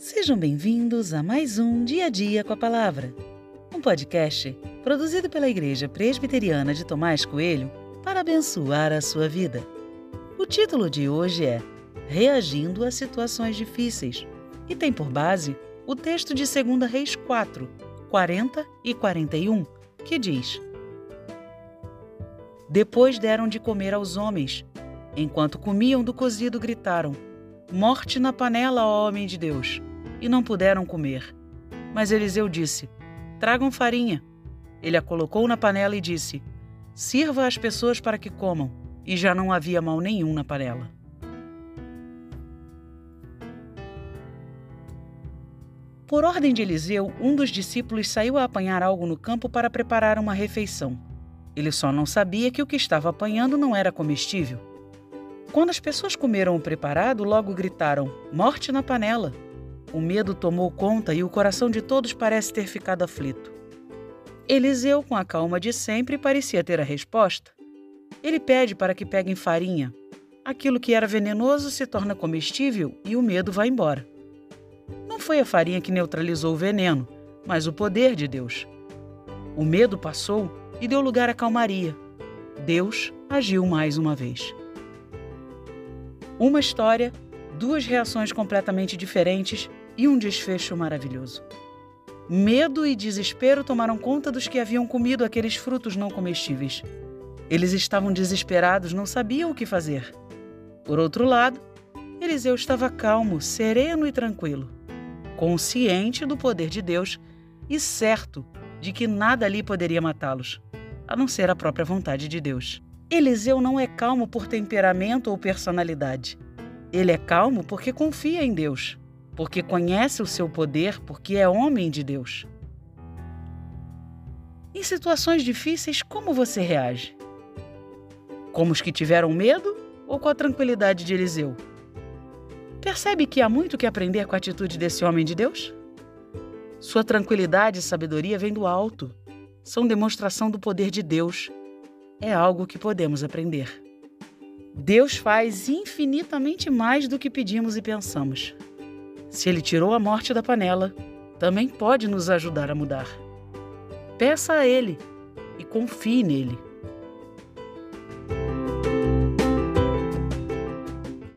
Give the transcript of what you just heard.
Sejam bem-vindos a mais um Dia a Dia com a Palavra, um podcast produzido pela Igreja Presbiteriana de Tomás Coelho para abençoar a sua vida. O título de hoje é Reagindo a Situações Difíceis e tem por base o texto de 2 Reis 4, 40 e 41, que diz: Depois deram de comer aos homens. Enquanto comiam do cozido, gritaram: Morte na panela, ó homem de Deus! E não puderam comer. Mas Eliseu disse: Tragam farinha. Ele a colocou na panela e disse: Sirva às pessoas para que comam. E já não havia mal nenhum na panela. Por ordem de Eliseu, um dos discípulos saiu a apanhar algo no campo para preparar uma refeição. Ele só não sabia que o que estava apanhando não era comestível. Quando as pessoas comeram o preparado, logo gritaram: Morte na panela! O medo tomou conta e o coração de todos parece ter ficado aflito. Eliseu, com a calma de sempre, parecia ter a resposta. Ele pede para que peguem farinha. Aquilo que era venenoso se torna comestível e o medo vai embora. Não foi a farinha que neutralizou o veneno, mas o poder de Deus. O medo passou e deu lugar à calmaria. Deus agiu mais uma vez. Uma história, duas reações completamente diferentes e um desfecho maravilhoso. Medo e desespero tomaram conta dos que haviam comido aqueles frutos não comestíveis. Eles estavam desesperados, não sabiam o que fazer. Por outro lado, Eliseu estava calmo, sereno e tranquilo, consciente do poder de Deus e certo de que nada ali poderia matá-los, a não ser a própria vontade de Deus. Eliseu não é calmo por temperamento ou personalidade. Ele é calmo porque confia em Deus, porque conhece o seu poder, porque é homem de Deus. Em situações difíceis, como você reage? Como os que tiveram medo ou com a tranquilidade de Eliseu? Percebe que há muito que aprender com a atitude desse homem de Deus? Sua tranquilidade e sabedoria vêm do alto, são demonstração do poder de Deus é algo que podemos aprender. Deus faz infinitamente mais do que pedimos e pensamos. Se Ele tirou a morte da panela, também pode nos ajudar a mudar. Peça a Ele e confie nele.